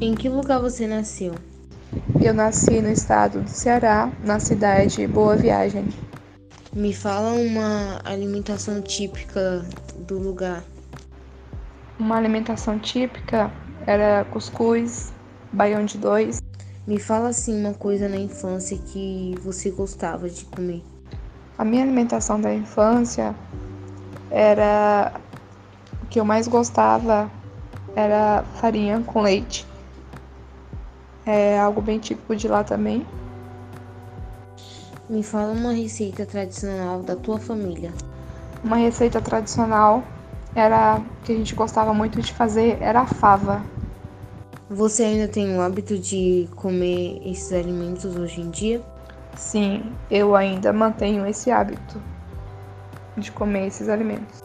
Em que lugar você nasceu? Eu nasci no estado do Ceará, na cidade de Boa Viagem. Me fala uma alimentação típica do lugar. Uma alimentação típica era cuscuz, baião de dois. Me fala assim uma coisa na infância que você gostava de comer. A minha alimentação da infância era o que eu mais gostava era farinha com leite. É algo bem típico de lá também. Me fala uma receita tradicional da tua família. Uma receita tradicional era que a gente gostava muito de fazer era a fava. Você ainda tem o hábito de comer esses alimentos hoje em dia? Sim, eu ainda mantenho esse hábito de comer esses alimentos.